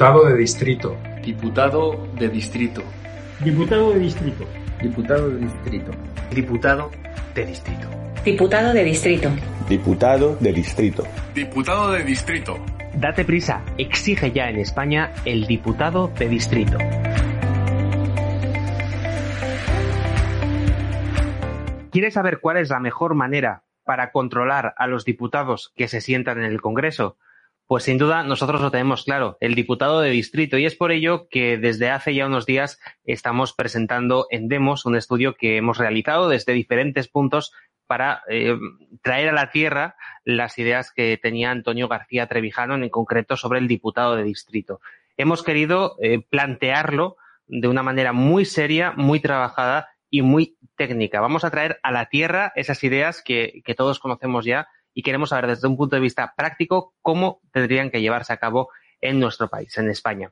Diputado de distrito. Diputado de distrito. Diputado de distrito. Diputado de distrito. Diputado de distrito. Diputado de distrito. Diputado de distrito. Diputado de distrito. Date prisa, exige ya en España el diputado de distrito. ¿Quieres saber cuál es la mejor manera para controlar a los diputados que se sientan en el Congreso? Pues sin duda nosotros lo tenemos claro, el diputado de distrito. Y es por ello que desde hace ya unos días estamos presentando en Demos un estudio que hemos realizado desde diferentes puntos para eh, traer a la tierra las ideas que tenía Antonio García Trevijano, en concreto sobre el diputado de distrito. Hemos querido eh, plantearlo de una manera muy seria, muy trabajada y muy técnica. Vamos a traer a la tierra esas ideas que, que todos conocemos ya y queremos saber desde un punto de vista práctico cómo tendrían que llevarse a cabo en nuestro país, en España.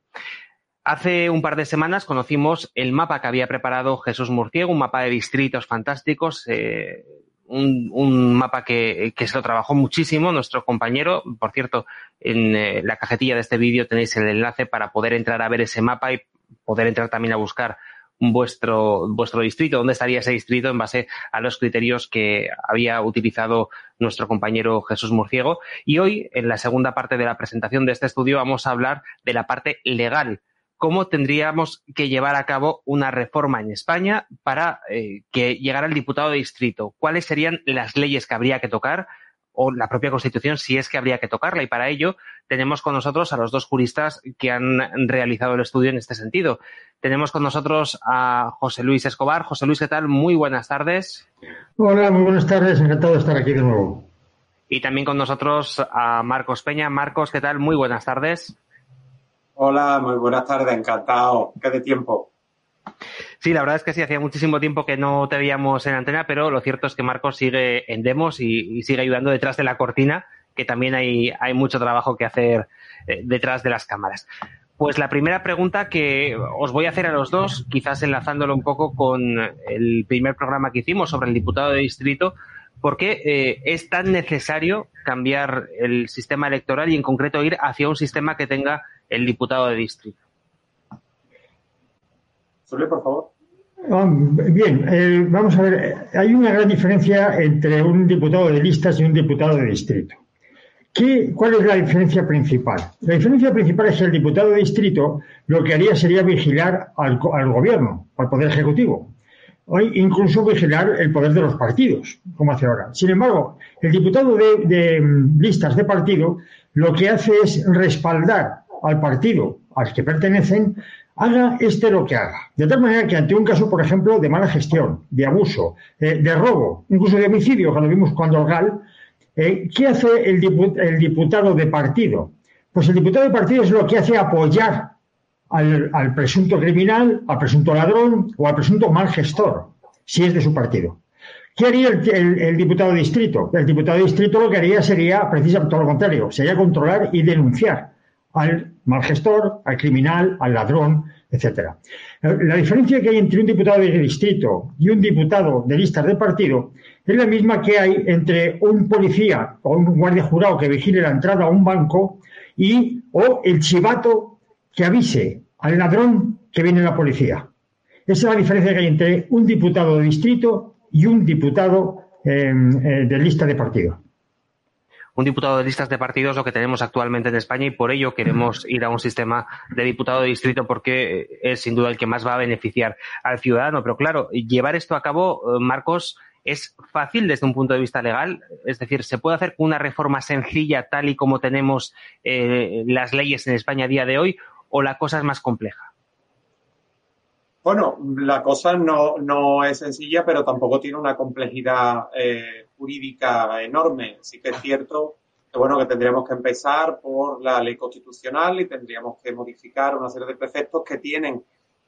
Hace un par de semanas conocimos el mapa que había preparado Jesús Murciego, un mapa de distritos fantásticos, eh, un, mapa que, se lo trabajó muchísimo nuestro compañero. Por cierto, en eh, la cajetilla de este vídeo tenéis el enlace para poder entrar a ver ese mapa y poder entrar también a buscar vuestro, vuestro distrito, dónde estaría ese distrito en base a los criterios que había utilizado nuestro compañero Jesús Murciego. Y hoy, en la segunda parte de la presentación de este estudio, vamos a hablar de la parte legal. ¿Cómo tendríamos que llevar a cabo una reforma en España para eh, que llegara el diputado de distrito? ¿Cuáles serían las leyes que habría que tocar? O la propia Constitución si es que habría que tocarla. Y para ello tenemos con nosotros a los dos juristas que han realizado el estudio en este sentido. Tenemos con nosotros a José Luis Escobar. José Luis, ¿qué tal? Muy buenas tardes. Hola, muy buenas tardes. Encantado de estar aquí de nuevo. Y también con nosotros a Marcos Peña. Marcos, ¿qué tal? Muy buenas tardes. Hola, muy buenas tardes. Encantado. ¿Qué de tiempo? Sí, la verdad es que sí, hacía muchísimo tiempo que no te veíamos en antena, pero lo cierto es que Marcos sigue en demos y, sigue ayudando detrás de la cortina, que también hay, mucho trabajo que hacer eh, detrás de las cámaras. Pues la primera pregunta que os voy a hacer a los dos, quizás enlazándolo un poco con el primer programa que hicimos sobre el diputado de distrito, ¿por qué eh, es tan necesario cambiar el sistema electoral y en concreto ir hacia un sistema que tenga el diputado de distrito? Por favor. Ah, bien, eh, vamos a ver, hay una gran diferencia entre un diputado de listas y un diputado de distrito. ¿Qué, ¿Cuál es la diferencia principal? La diferencia principal es que el diputado de distrito lo que haría sería vigilar al, gobierno, al poder ejecutivo, o incluso vigilar el poder de los partidos, como hace ahora. Sin embargo, el diputado de, de listas de partido lo que hace es respaldar al partido al que pertenecen haga este lo que haga. De tal manera que ante un caso, por ejemplo, de mala gestión, de abuso, eh, de robo, incluso de homicidio, cuando vimos cuando GAL, eh, ¿qué hace el, diputado de partido? Pues el diputado de partido es lo que hace apoyar al, presunto criminal, al presunto ladrón o al presunto mal gestor, si es de su partido. ¿Qué haría el, el, diputado de distrito? El diputado de distrito lo que haría sería precisamente todo lo contrario, sería controlar y denunciar al mal gestor, al criminal, al ladrón, etcétera. La diferencia que hay entre un diputado de distrito y un diputado de listas de partido es la misma que hay entre un policía o un guardia jurado que vigile la entrada a un banco y o el chivato que avise al ladrón que viene la policía. Esa es la diferencia que hay entre un diputado de distrito y un diputado eh, eh, de lista de partido un diputado de listas de partidos lo que tenemos actualmente en España y por ello queremos ir a un sistema de diputado de distrito porque es sin duda el que más va a beneficiar al ciudadano. Pero claro, llevar esto a cabo, eh, Marcos, es fácil desde un punto de vista legal. Es decir, ¿se puede hacer una reforma sencilla tal y como tenemos eh, las leyes en España a día de hoy o la cosa es más compleja? Bueno, la cosa no, es sencilla, pero tampoco tiene una complejidad eh, jurídica enorme. Sí que es cierto bueno, que tendríamos que empezar por la ley constitucional y tendríamos que modificar una serie de preceptos que tienen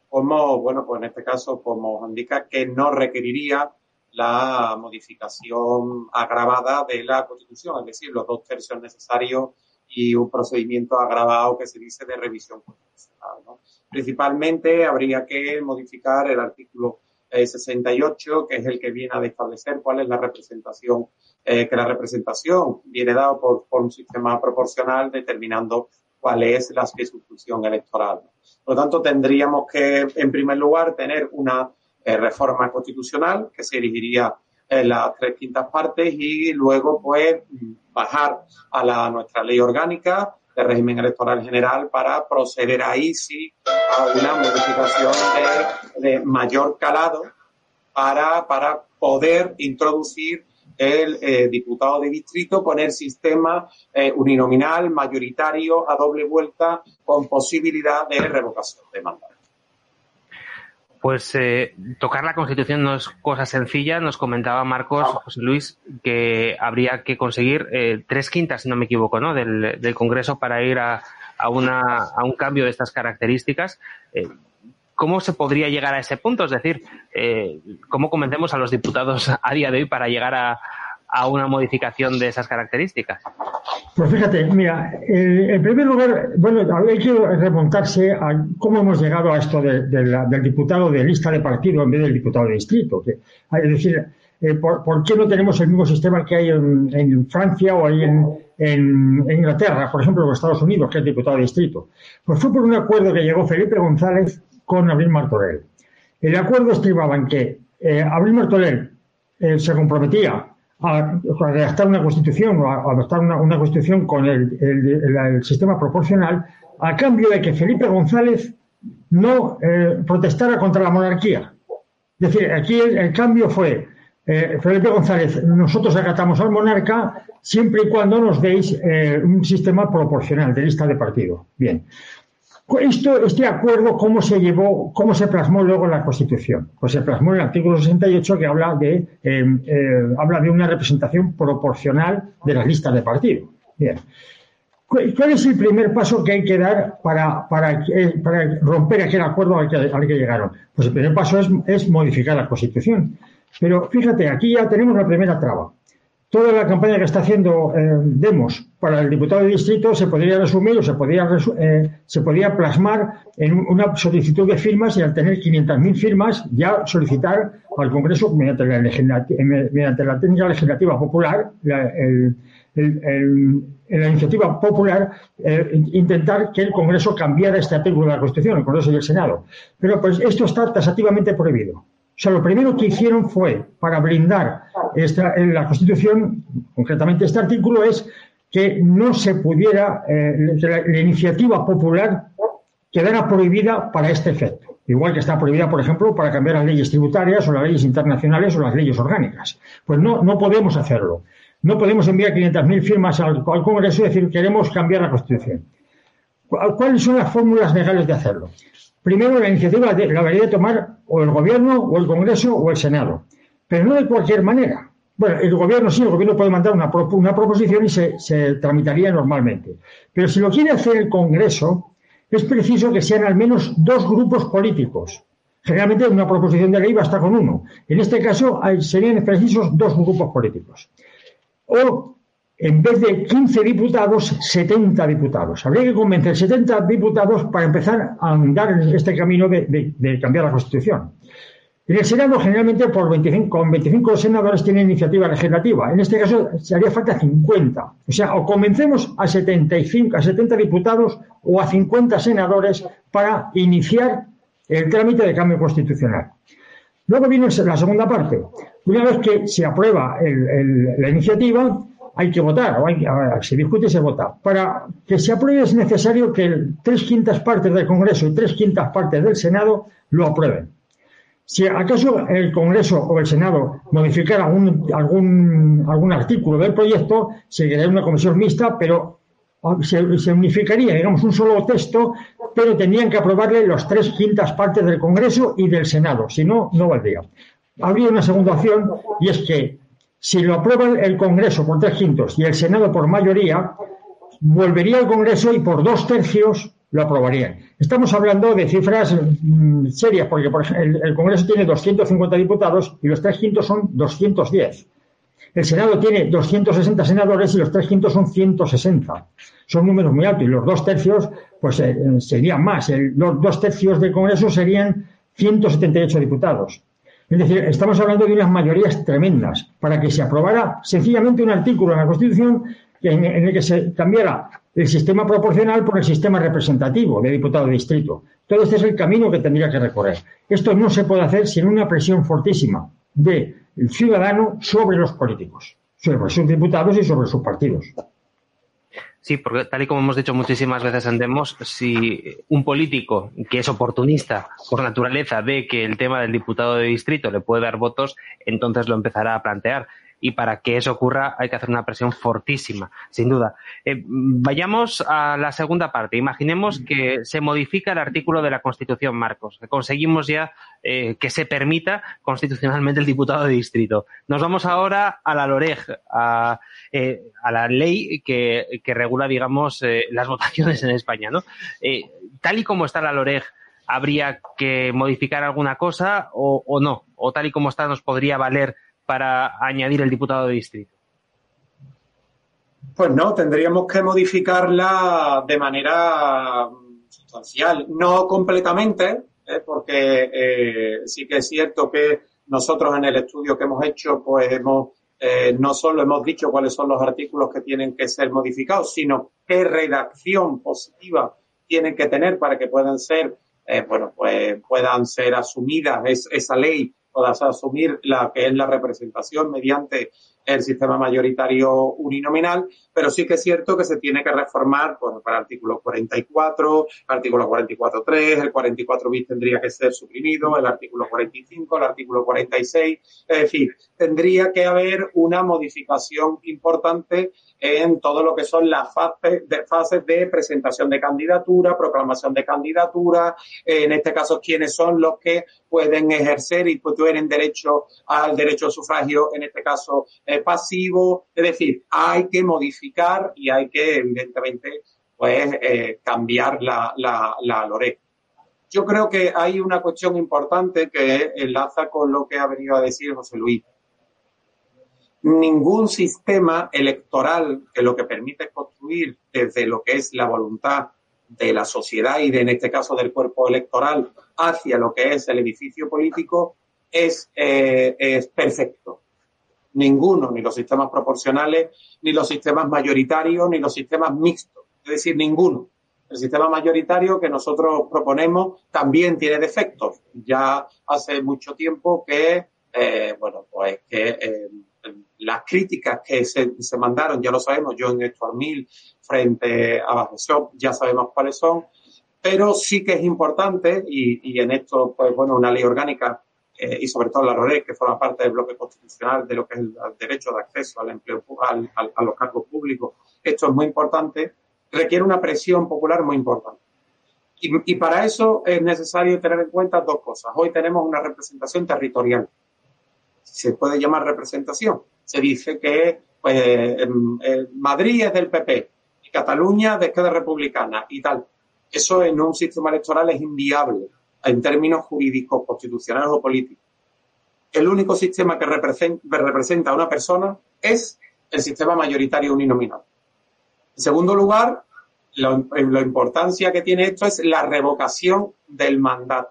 como, bueno, pues en este caso, como indica, que no requeriría la modificación agravada de la Constitución, es decir, los dos tercios necesarios y un procedimiento agravado que se dice de revisión constitucional. Principalmente habría que modificar el artículo 68, que es el que viene a establecer cuál es la representación, eh, que la representación viene dado por, por, un sistema proporcional determinando cuál es la sustitución electoral. Por lo tanto, tendríamos que, en primer lugar, tener una eh, reforma constitucional que se dirigiría en las tres quintas partes y luego, pues, bajar a la, nuestra ley orgánica de régimen electoral general para proceder ahí sí a una modificación de, mayor calado para, para poder introducir el eh, diputado de distrito con el sistema eh, uninominal, mayoritario, a doble vuelta, con posibilidad de revocación de mandato. Pues eh, tocar la Constitución no es cosa sencilla. Nos comentaba Marcos, José Luis, que habría que conseguir tres quintas, si no me equivoco, ¿no? del, del Congreso para ir a, a, una, a, un cambio de estas características. ¿Cómo se podría llegar a ese punto? Es decir, eh, ¿cómo convencemos a los diputados a día de hoy para llegar a, una modificación de esas características? Pues fíjate, mira, en primer lugar, bueno, hay que remontarse a cómo hemos llegado a esto del diputado de lista de partido en vez del diputado de distrito. es decir, eh, por, qué no tenemos el mismo sistema que hay en, Francia o hay en, en, Inglaterra, por ejemplo, en Estados Unidos, que es diputado de distrito? Pues fue por un acuerdo que llegó Felipe González con Abril Martorell. El acuerdo estribaba en que eh, Abril Martorell eh, se comprometía a, redactar una constitución o a, adoptar una, constitución con el, sistema proporcional a cambio de que Felipe González no eh, protestara contra la monarquía. Es decir, aquí el, cambio fue, Felipe González, nosotros acatamos al monarca siempre y cuando nos deis un sistema proporcional de lista de partido. Bien. Esto, este acuerdo, ¿cómo se llevó, cómo se plasmó luego en la Constitución? Pues se plasmó en el artículo 68 que habla de, eh, eh, habla de una representación proporcional de las listas de partido. Bien. ¿Cuál es el primer paso que hay que dar para, para, para romper aquel acuerdo al que, al que, llegaron? Pues el primer paso es, es modificar la Constitución. Pero fíjate, aquí ya tenemos la primera traba toda la campaña que está haciendo eh, Demos para el diputado de distrito se podría resumir o se podría, eh, se plasmar en una solicitud de firmas y al tener 500.000 firmas ya solicitar al Congreso mediante la, mediante la técnica legislativa popular, la, la iniciativa popular, eh, intentar que el Congreso cambiara este artículo de la Constitución, el Congreso y el Senado. Pero pues esto está tasativamente prohibido. O sea, lo primero que hicieron fue, para blindar esta, en la Constitución, concretamente este artículo, es que no se pudiera, eh, la, iniciativa popular quedara prohibida para este efecto. Igual que está prohibida, por ejemplo, para cambiar las leyes tributarias o las leyes internacionales o las leyes orgánicas. Pues no, no podemos hacerlo. No podemos enviar 500.000 firmas al, al Congreso y decir queremos cambiar la Constitución. ¿Cuáles son las fórmulas legales de hacerlo? Primero, la iniciativa la debería tomar o el Gobierno, o el Congreso, o el Senado. Pero no de cualquier manera. Bueno, el Gobierno sí, el Gobierno puede mandar una, una proposición y se, tramitaría normalmente. Pero si lo quiere hacer el Congreso, es preciso que sean al menos dos grupos políticos. Generalmente una proposición de ley basta con uno. En este caso serían precisos dos grupos políticos. O en vez de 15 diputados, 70 diputados. Habría que convencer 70 diputados para empezar a andar en este camino de, cambiar la Constitución. En el Senado, generalmente, por 25, con 25 senadores tienen iniciativa legislativa. En este caso, se haría falta 50. O sea, o convencemos a 75, a 70 diputados o a 50 senadores para iniciar el trámite de cambio constitucional. Luego viene la segunda parte. Una vez que se aprueba la iniciativa, hay que votar, o hay, se discute y se vota. Para que se apruebe es necesario que tres quintas partes del Congreso y tres quintas partes del Senado lo aprueben. Si acaso el Congreso o el Senado modificara algún, algún, algún artículo del proyecto, se crearía una comisión mixta, pero se, se, unificaría, digamos, un solo texto, pero tendrían que aprobarle las tres quintas partes del Congreso y del Senado, si no, no valdría. Habría una segunda opción y es que si lo aprueba el Congreso por tres quintos y el Senado por mayoría, volvería al Congreso y por dos tercios lo aprobarían. Estamos hablando de cifras mm, serias, porque el, Congreso tiene 250 diputados y los tres quintos son 210. El Senado tiene 260 senadores y los tres quintos son 160. Son números muy altos y los dos tercios pues eh, serían más. los dos tercios del Congreso serían 178 diputados. Es decir, estamos hablando de unas mayorías tremendas para que se aprobara sencillamente un artículo en la Constitución en, el que se cambiara el sistema proporcional por el sistema representativo de diputado de distrito. Todo este es el camino que tendría que recorrer. Esto no se puede hacer sin una presión fortísima del ciudadano sobre los políticos, sobre sus diputados y sobre sus partidos. Sí, porque tal y como hemos dicho muchísimas veces en Demos, si un político que es oportunista por naturaleza ve que el tema del diputado de distrito le puede dar votos, entonces lo empezará a plantear y para que eso ocurra hay que hacer una presión fortísima, sin duda. Eh, vayamos a la segunda parte. Imaginemos que se modifica el artículo de la Constitución, Marcos, que conseguimos ya eh, que se permita constitucionalmente el diputado de distrito. Nos vamos ahora a la LOREG, a, eh, la ley que, regula, digamos, las votaciones en España, ¿no? tal y como está la LOREG, ¿habría que modificar alguna cosa o, o no? ¿O tal y como está nos podría valer para añadir el diputado de distrito? Pues no, tendríamos que modificarla de manera sustancial, no completamente, ¿eh? porque eh, sí que es cierto que nosotros en el estudio que hemos hecho, pues hemos eh, no solo hemos dicho cuáles son los artículos que tienen que ser modificados, sino qué redacción positiva tienen que tener para que puedan ser, bueno, pues puedan ser asumidas esa ley puedas asumir la que es la representación mediante el sistema mayoritario uninominal, pero sí que es cierto que se tiene que reformar bueno, para el artículo 44, el artículo 44.3, el 44 bis tendría que ser suprimido, el artículo 45, el artículo 46, es decir, tendría que haber una modificación importante en todo lo que son las fases de, presentación de candidatura, proclamación de candidatura, en este caso quiénes son los que pueden ejercer y tienen derecho al derecho sufragio, en este caso eh, pasivo, es decir, hay que modificar y hay que evidentemente pues eh, cambiar la, la, la LORE. Yo creo que hay una cuestión importante que enlaza con lo que ha venido a decir José Luis ningún sistema electoral que lo que permite construir desde lo que es la voluntad de la sociedad y de, en este caso del cuerpo electoral hacia lo que es el edificio político es, eh, es perfecto. Ninguno, ni los sistemas proporcionales, ni los sistemas mayoritarios, ni los sistemas mixtos. Es decir, ninguno. El sistema mayoritario que nosotros proponemos también tiene defectos. Ya hace mucho tiempo que, eh, bueno, pues que eh, las críticas que se, se, mandaron, ya lo sabemos, yo en Stuart Mill frente a Shop, ya sabemos cuáles son, pero sí que es importante, y, y en esto, pues bueno, una ley orgánica eh, y sobre todo la RORE, que forma parte del bloque constitucional de lo que es el, derecho de acceso al empleo, al, a los cargos públicos, esto es muy importante, requiere una presión popular muy importante. Y, y para eso es necesario tener en cuenta dos cosas. Hoy tenemos una representación territorial se puede llamar representación. Se dice que pues, Madrid es del PP y Cataluña de Izquierda Republicana y tal. Eso en un sistema electoral es inviable en términos jurídicos, constitucionales o políticos. El único sistema que representa a una persona es el sistema mayoritario uninominal. En segundo lugar, la importancia que tiene esto es la revocación del mandato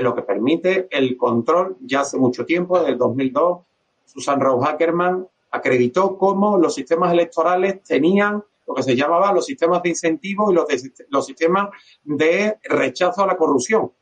lo que permite el control ya hace mucho tiempo, desde el 2002, Susan Rose Ackerman acreditó cómo los sistemas electorales tenían lo que se llamaba los sistemas de incentivo y los, los sistemas de rechazo a la corrupción.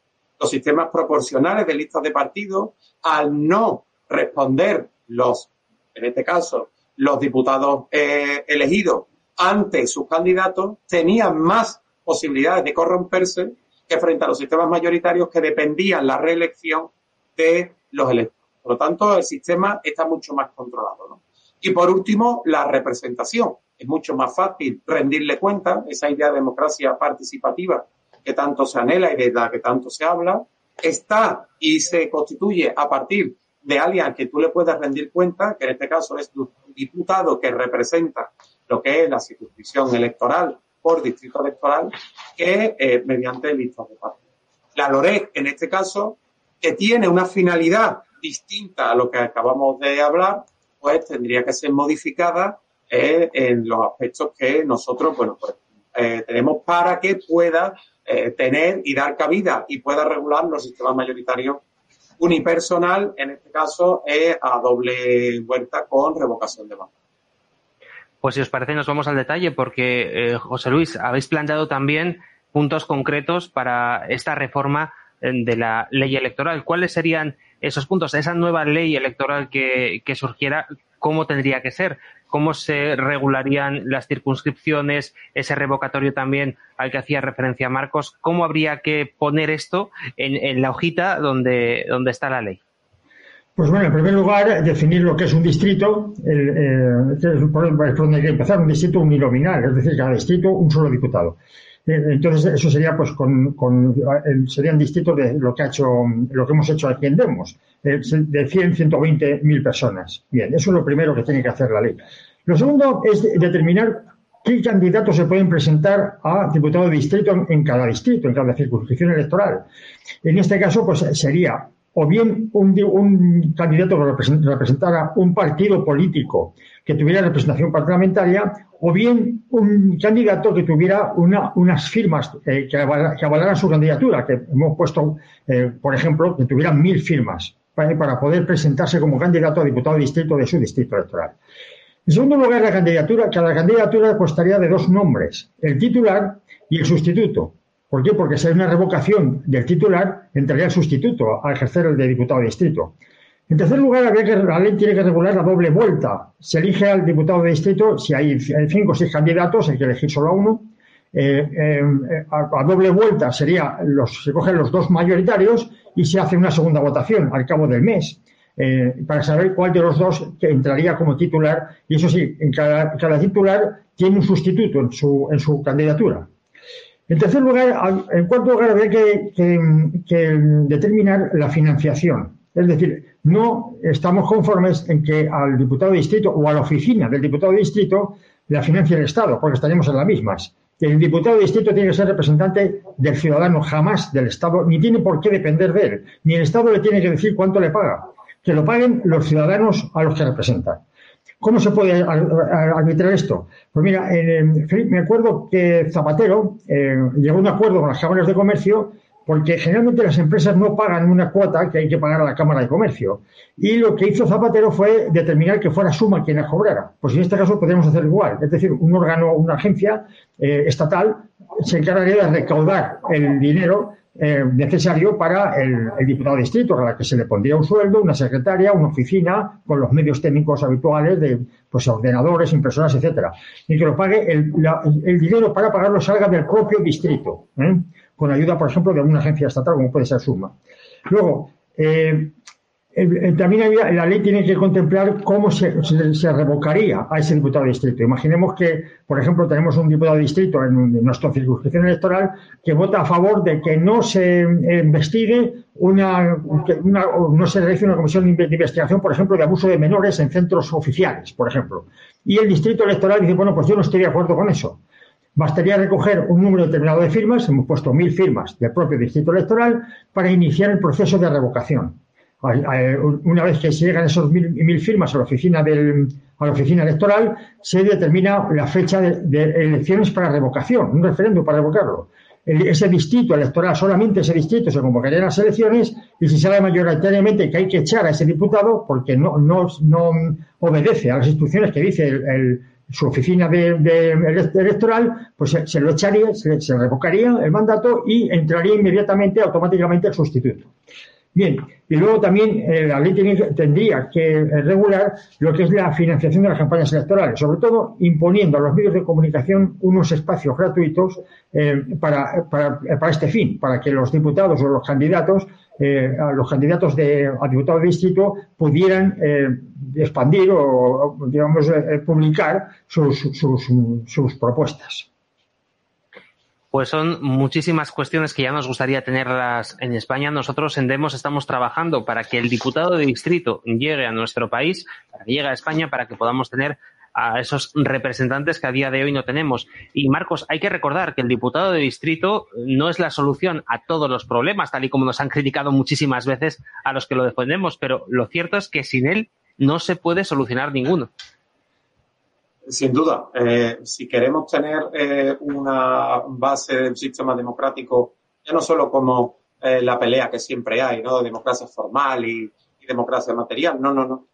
Los sistemas proporcionales de listas de partidos, al no responder los, en este caso, los diputados eh, elegidos ante sus candidatos, tenían más posibilidades de corromperse que frente a los sistemas mayoritarios que dependían la reelección de los electores. Por lo tanto, el sistema está mucho más controlado. Y por último, la representación. Es mucho más fácil rendirle cuenta, esa idea de democracia participativa que tanto se anhela y de la que tanto se habla, está y se constituye a partir de alguien al que tú le puedas rendir cuenta, que en este caso es un diputado que representa lo que es la circunscripción electoral por distrito electoral que eh, mediante listas de partidos. La LOREC, en este caso, que tiene una finalidad distinta a lo que acabamos de hablar, pues tendría que ser modificada eh, en los aspectos que nosotros, bueno, pues eh, tenemos para que pueda tener y dar cabida y pueda regular los sistemas mayoritarios unipersonal, en este caso, es a doble vuelta con revocación de mando. Pues si os parece, nos vamos al detalle, porque, eh, José Luis, habéis planteado también puntos concretos para esta reforma eh, de la ley electoral. ¿Cuáles serían esos puntos? Esa nueva ley electoral que, que surgiera, ¿cómo tendría que ser? ¿Cómo se regularían las circunscripciones? Ese revocatorio también al que hacía referencia Marcos. ¿Cómo habría que poner esto en, en la hojita donde, donde está la ley? Pues bueno, en primer lugar, definir lo que es un distrito, el, eh, es por donde hay que empezar, un distrito uninominal, es decir, cada distrito un solo diputado. Eh, entonces, eso sería, pues, con, con eh, serían distritos de lo que ha hecho, lo que hemos hecho aquí en Demos, eh, de 100, 120 mil personas. Bien, eso es lo primero que tiene que hacer la ley. Lo segundo es determinar qué candidatos se pueden presentar a diputado de distrito en cada distrito, en cada circunscripción electoral. En este caso, pues, sería o bien un, candidato que representara un partido político que tuviera representación parlamentaria, o bien un candidato que tuviera una, unas firmas eh, que, avalara, que, avalaran su candidatura, que hemos puesto, eh, por ejemplo, que tuviera mil firmas para, para, poder presentarse como candidato a diputado distrito de su distrito electoral. En segundo lugar, la candidatura, cada candidatura constaría de dos nombres, el titular y el sustituto. ¿Por qué? Porque si hay una revocación del titular, entraría el sustituto a ejercer el de diputado de distrito. En tercer lugar, habría que, la ley tiene que regular la doble vuelta. Se elige al diputado de distrito, si hay cinco o seis candidatos, hay que elegir solo uno. Eh, eh, a, a, doble vuelta sería los, se cogen los dos mayoritarios y se hace una segunda votación al cabo del mes. Eh, para saber cuál de los dos entraría como titular. Y eso sí, en cada, cada titular tiene un sustituto en su, en su candidatura. En tercer lugar, en cuarto lugar, habría que, determinar la financiación. Es decir, no estamos conformes en que al diputado de distrito o a la oficina del diputado de distrito la financie el Estado, porque estaríamos en las mismas. El diputado de distrito tiene que ser representante del ciudadano, jamás del Estado, ni tiene por qué depender de él, ni el Estado le tiene que decir cuánto le paga, que lo paguen los ciudadanos a los que representan. ¿Cómo se puede arbitrar esto? Pues mira, en, me acuerdo que Zapatero eh, llegó a un acuerdo con las cámaras de comercio porque generalmente las empresas no pagan una cuota que hay que pagar a la Cámara de Comercio. Y lo que hizo Zapatero fue determinar que fuera Suma quien la cobrara. Pues en este caso podríamos hacer igual. Es decir, un órgano, una agencia eh, estatal se encargaría de recaudar el dinero eh, necesario para el, diputado de distrito, a la que se le pondría un sueldo, una secretaria, una oficina, con los medios técnicos habituales de pues, ordenadores, impresoras, etcétera. Y que lo pague el, el dinero para pagarlo salga del propio distrito, ¿eh? Con ayuda, por ejemplo, de alguna agencia estatal, como puede ser Suma. Luego, eh, también la ley tiene que contemplar cómo se, revocaría a ese diputado de distrito. Imaginemos que, por ejemplo, tenemos un diputado de distrito en, en nuestra circunscripción electoral que vota a favor de que no se investigue una, una no se realice una comisión de investigación, por ejemplo, de abuso de menores en centros oficiales, por ejemplo. Y el distrito electoral dice, bueno, pues yo no estoy de acuerdo con eso. Bastaría recoger un número determinado de firmas, hemos puesto mil firmas del propio distrito electoral, para iniciar el proceso de revocación una vez que se llegan esos mil, mil firmas a la oficina del, a la oficina electoral, se determina la fecha de, elecciones para revocación, un referéndum para revocarlo. Ese distrito electoral, solamente ese distrito se convocaría en las elecciones y si sabe mayoritariamente que hay que echar a ese diputado porque no, no, no obedece a las instrucciones que dice el, su oficina de, de, electoral, pues se, lo echaría, se, se revocaría el mandato y entraría inmediatamente, automáticamente el sustituto. Bien, y luego también eh, la ley tendría que regular lo que es la financiación de las campañas electorales, sobre todo imponiendo a los medios de comunicación unos espacios gratuitos eh, para, para, para, este fin, para que los diputados o los candidatos, eh, los candidatos de, a diputado de distrito pudieran eh, expandir o, digamos, eh, publicar sus, sus, sus propuestas pues son muchísimas cuestiones que ya nos gustaría tenerlas en España. Nosotros en Demos estamos trabajando para que el diputado de distrito llegue a nuestro país, para que llegue a España, para que podamos tener a esos representantes que a día de hoy no tenemos. Y Marcos, hay que recordar que el diputado de distrito no es la solución a todos los problemas, tal y como nos han criticado muchísimas veces a los que lo defendemos, pero lo cierto es que sin él no se puede solucionar ninguno. Sin duda, eh, si queremos tener eh, una base del sistema democrático, ya no solo como eh, la pelea que siempre hay, ¿no? De democracia formal y, y, democracia material, no, no, no.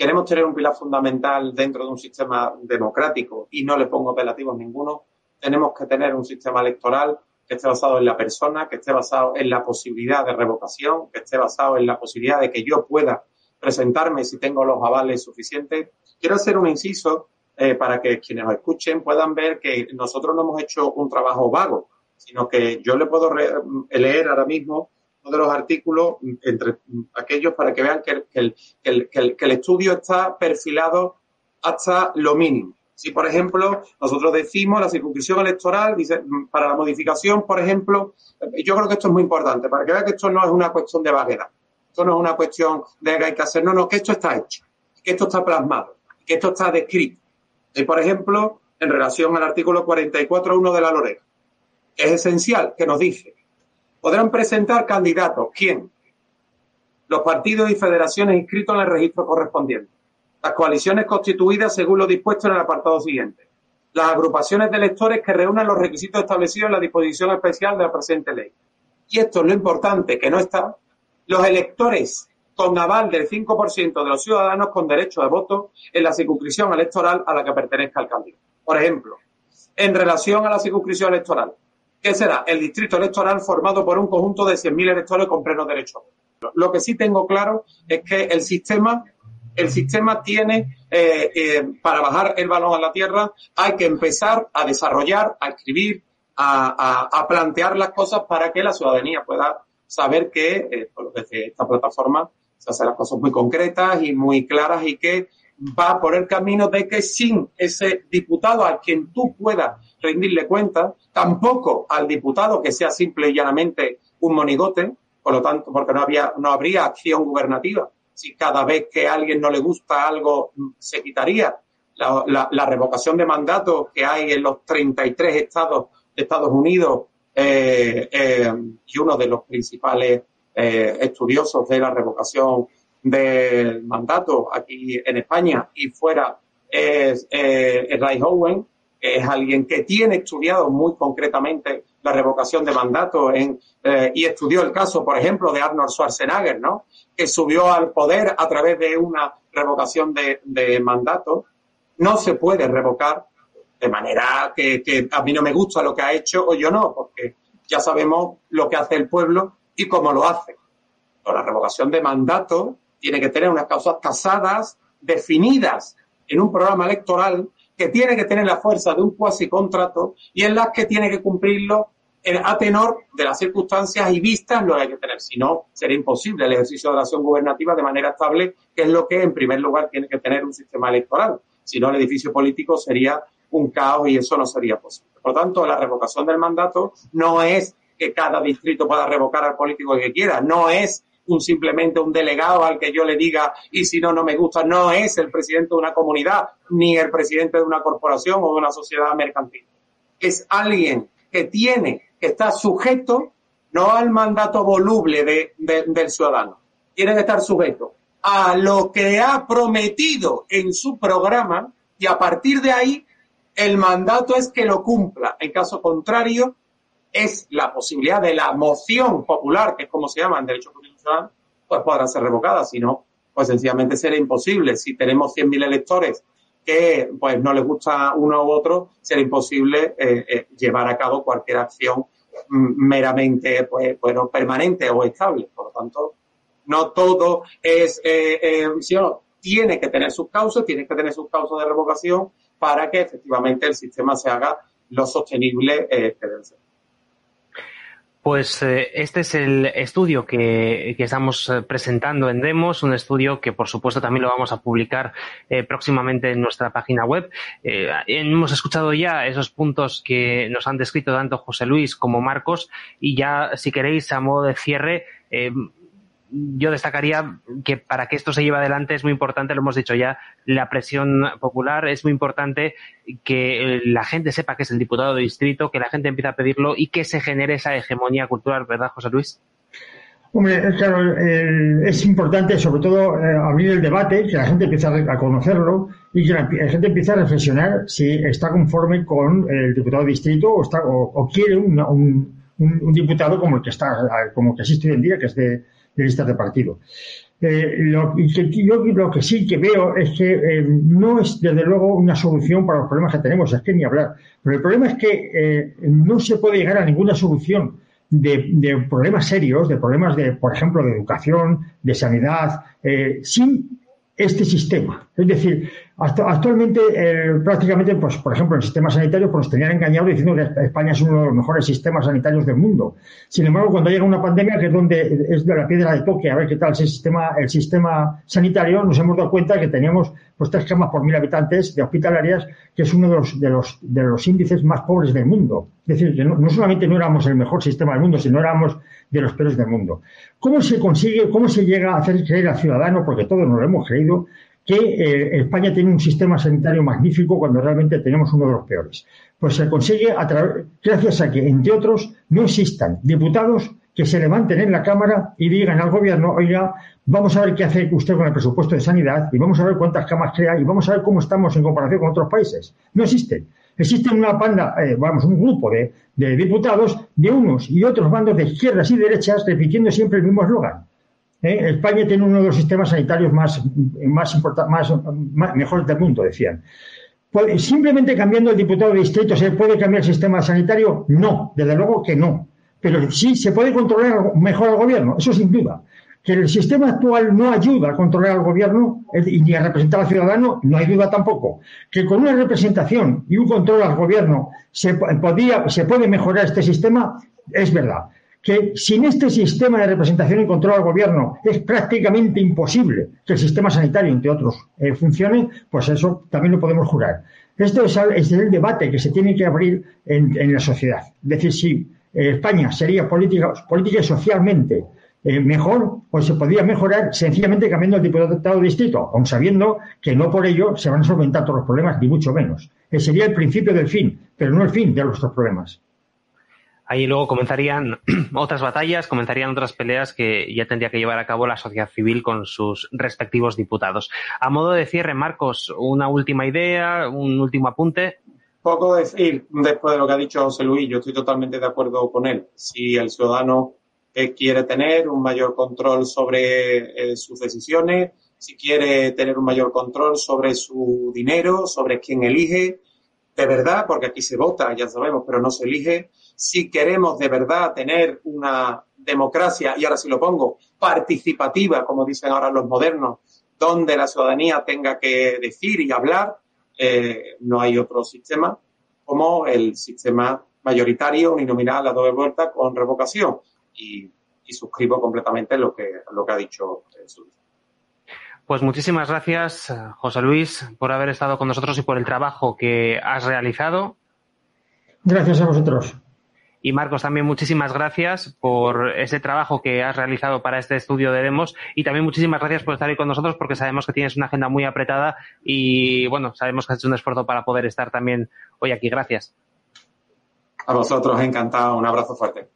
Queremos tener un pilar fundamental dentro de un sistema democrático y no le pongo apelativos ninguno, tenemos que tener un sistema electoral que esté basado en la persona, que esté basado en la posibilidad de revocación, que esté basado en la posibilidad de que yo pueda presentarme si tengo los avales suficientes. Quiero hacer un inciso eh, para que quienes nos escuchen puedan ver que nosotros no hemos hecho un trabajo vago, sino que yo le puedo leer ahora mismo de los artículos entre aquellos para que vean que el, que el estudio está perfilado hasta lo mínimo. Si, por ejemplo, nosotros decimos la circunscripción electoral, dice, para la modificación, por ejemplo, yo creo que esto es muy importante, para que vean que esto no es una cuestión de vaguedad, esto no es una cuestión de que hay que hacer, no, no, que esto está hecho, que esto está plasmado, que esto está descrito. Y, por ejemplo, en relación al artículo 44.1 de la LOREG, es esencial que nos dice, podrán presentar candidatos, ¿quién? Los partidos y federaciones inscritos en el registro correspondiente las coaliciones constituidas según lo dispuesto en el apartado siguiente. Las agrupaciones de electores que reúnan los requisitos establecidos en la disposición especial de la presente ley. Y esto es lo importante, que no está. Los electores con aval del 5% de los ciudadanos con derecho de voto en la circunscripción electoral a la que pertenezca el candidato. Por ejemplo, en relación a la circunscripción electoral, ¿qué será? El distrito electoral formado por un conjunto de 100.000 electores con pleno derecho. Lo que sí tengo claro es que el sistema el sistema tiene, eh, eh, para bajar el balón a la tierra, hay que empezar a desarrollar, a escribir, a, plantear las cosas para que la ciudadanía pueda saber que eh, desde esta plataforma se hacen las cosas muy concretas y muy claras y que va por el camino de que sin ese diputado al quien tú puedas rendirle cuenta, tampoco al diputado que sea simple y llanamente un monigote, por lo tanto, porque no había, no habría acción gubernativa si cada vez que a alguien no le gusta algo se quitaría. La, revocación de mandato que hay en los 33 estados de Estados Unidos eh, eh, y uno de los principales eh, estudiosos de la revocación del mandato aquí en España y fuera es Ray Owen, es alguien que tiene estudiado muy concretamente la revocación de mandato en, y estudió el caso, por ejemplo, de Arnold Schwarzenegger, ¿no? que subió al poder a través de una revocación de, mandato, no se puede revocar de manera que, a mí no me gusta lo que ha hecho o yo no, porque ya sabemos lo que hace el pueblo y cómo lo hace. la revocación de mandato tiene que tener unas causas tasadas, definidas en un programa electoral que tiene que tener la fuerza de un cuasi contrato y en las que tiene que cumplirlo a tenor de las circunstancias y vistas lo hay que tener. Si no, sería imposible el ejercicio de la acción gubernativa de manera estable, que es lo que en primer lugar tiene que tener un sistema electoral. Si no, el edificio político sería un caos y eso no sería posible. Por tanto, la revocación del mandato no es que cada distrito pueda revocar al político que quiera, no es un simplemente un delegado al que yo le diga y si no, no me gusta, no es el presidente de una comunidad ni el presidente de una corporación o de una sociedad mercantil. Es alguien que tiene que está sujeto no al mandato voluble de, del ciudadano, tiene que estar sujeto a lo que ha prometido en su programa y a partir de ahí el mandato es que lo cumpla. En caso contrario, es la posibilidad de la moción popular, que es como se llama en derecho pues podrá ser revocada. Si no, pues sencillamente será imposible. Si tenemos 100.000 electores que pues no les gusta uno u otro, será imposible eh, eh, llevar a cabo cualquier acción mm, meramente pues, bueno, permanente o estable. Por lo tanto, no todo es, eh, tiene que tener sus causas, tiene que tener sus causas de revocación para que efectivamente el sistema se haga lo sostenible que debe ser. Pues eh, este es el estudio que, estamos eh, presentando en Demos, un estudio que por supuesto también lo vamos a publicar eh, próximamente en nuestra página web. hemos escuchado ya esos puntos que nos han descrito tanto José Luis como Marcos y ya si queréis a modo de cierre yo destacaría que para que esto se lleve adelante es muy importante, lo hemos dicho ya, la presión popular, es muy importante que la gente sepa que es el diputado de distrito, que la gente empiece a pedirlo y que se genere esa hegemonía cultural, ¿verdad, José Luis? Hombre, claro, es importante sobre todo eh, abrir el debate, que la gente empiece a conocerlo y que la, gente empiece a reflexionar si está conforme con el diputado de distrito o, está, o, quiere un, un, diputado como el que está, como que existe hoy en día, que es de, de listas de partido. Eh, lo, que, yo lo que sí que veo es que eh, no es desde luego una solución para los problemas que tenemos, es que ni hablar. Pero el problema es que eh, no se puede llegar a ninguna solución de, de, problemas serios, de problemas de, por ejemplo, de educación, de sanidad, sin este sistema. Es decir, Actualmente, eh, prácticamente, pues, por ejemplo, el sistema sanitario pues, nos tenían engañado diciendo que España es uno de los mejores sistemas sanitarios del mundo. Sin embargo, cuando llega una pandemia, que es donde es de la piedra de toque, a ver qué tal es el sistema, el sistema sanitario, nos hemos dado cuenta que teníamos pues, tres camas por mil habitantes de hospitalarias, que es uno de los, de los, de los índices más pobres del mundo. Es decir, que no, no solamente no éramos el mejor sistema del mundo, sino éramos de los peores del mundo. ¿Cómo se consigue, cómo se llega a hacer creer al ciudadano, porque todos nos lo hemos creído, que eh, España tiene un sistema sanitario magnífico cuando realmente tenemos uno de los peores. Pues se consigue a gracias a que, entre otros, no existan diputados que se levanten en la Cámara y digan al gobierno, oiga, vamos a ver qué hace usted con el presupuesto de sanidad y vamos a ver cuántas camas crea y vamos a ver cómo estamos en comparación con otros países. No existen. Existen una panda, eh, vamos, un grupo de, de diputados de unos y otros bandos de izquierdas y derechas repitiendo siempre el mismo eslogan. ¿Eh? España tiene uno de los sistemas sanitarios más, más, más, mejores del mundo, decían. ¿Simplemente cambiando el diputado de distrito se puede cambiar el sistema sanitario? No, desde luego que no. Pero sí se puede controlar mejor al gobierno, eso sin duda. Que el sistema actual no ayuda a controlar al gobierno ni a representar al ciudadano, no hay duda tampoco. Que con una representación y un control al gobierno se, podía, se puede mejorar este sistema, es verdad que sin este sistema de representación y control al gobierno es prácticamente imposible que el sistema sanitario, entre otros, eh, funcione, pues eso también lo podemos jurar. Esto es, el debate que se tiene que abrir en, la sociedad. Es decir, si eh, España sería política, política y socialmente eh, mejor, pues se podría mejorar sencillamente cambiando el diputado de distrito, aun sabiendo que no por ello se van a solventar todos los problemas, ni mucho menos. Sería el principio del fin, pero no el fin de nuestros problemas. Ahí luego comenzarían otras batallas, comenzarían otras peleas que ya tendría que llevar a cabo la sociedad civil con sus respectivos diputados. A modo de cierre, Marcos, una última idea, un último apunte. Poco decir después de lo que ha dicho José Luis, yo estoy totalmente de acuerdo con él. Si el ciudadano quiere tener un mayor control sobre eh, sus decisiones, si quiere tener un mayor control sobre su dinero, sobre quién elige, de verdad, porque aquí se vota, ya sabemos, pero no se elige, si queremos de verdad tener una democracia, y ahora sí lo pongo, participativa, como dicen ahora los modernos, donde la ciudadanía tenga que decir y hablar, eh, no hay otro sistema como el sistema mayoritario, uninominal, a doble vuelta, con revocación. Y, suscribo completamente lo que, lo que ha dicho eh, Pues muchísimas gracias, José Luis, por haber estado con nosotros y por el trabajo que has realizado. Gracias a vosotros. Y Marcos, también muchísimas gracias por ese trabajo que has realizado para este estudio de demos y también muchísimas gracias por estar ahí con nosotros porque sabemos que tienes una agenda muy apretada y bueno, sabemos que has hecho un esfuerzo para poder estar también hoy aquí. Gracias. A vosotros, encantado. Un abrazo fuerte.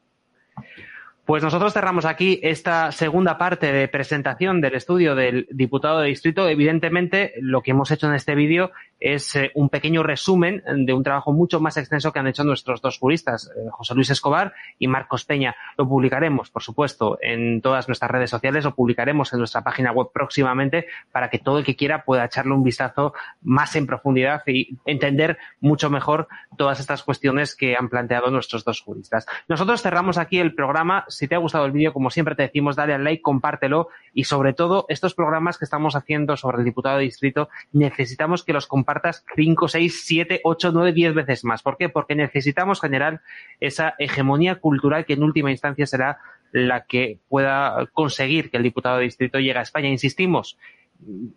Pues nosotros cerramos aquí esta segunda parte de presentación del estudio del diputado de distrito. Evidentemente, lo que hemos hecho en este vídeo es eh, un pequeño resumen de un trabajo mucho más extenso que han hecho nuestros dos juristas, eh, José Luis Escobar y Marcos Peña. Lo publicaremos, por supuesto, en todas nuestras redes sociales, lo publicaremos en nuestra página web próximamente para que todo el que quiera pueda echarle un vistazo más en profundidad y entender mucho mejor todas estas cuestiones que han planteado nuestros dos juristas. Nosotros cerramos aquí el programa si te ha gustado el vídeo, como siempre te decimos, dale al like, compártelo y sobre todo estos programas que estamos haciendo sobre el diputado de distrito, necesitamos que los compartas 5, 6, 7, 8, 9, 10 veces más. ¿Por qué? Porque necesitamos generar esa hegemonía cultural que en última instancia será la que pueda conseguir que el diputado de distrito llegue a España. Insistimos,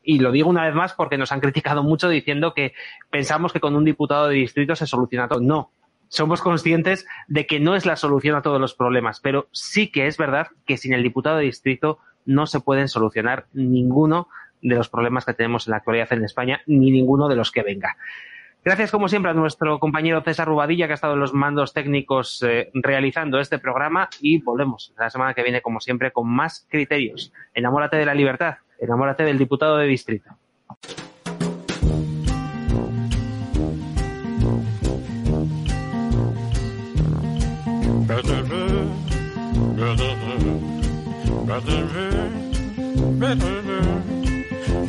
y lo digo una vez más porque nos han criticado mucho diciendo que pensamos que con un diputado de distrito se soluciona todo. No, somos conscientes de que no es la solución a todos los problemas, pero sí que es verdad que sin el diputado de distrito no se pueden solucionar ninguno de los problemas que tenemos en la actualidad en España, ni ninguno de los que venga. Gracias, como siempre, a nuestro compañero César Rubadilla, que ha estado en los mandos técnicos eh, realizando este programa. Y volvemos la semana que viene, como siempre, con más criterios. Enamórate de la libertad, enamórate del diputado de distrito.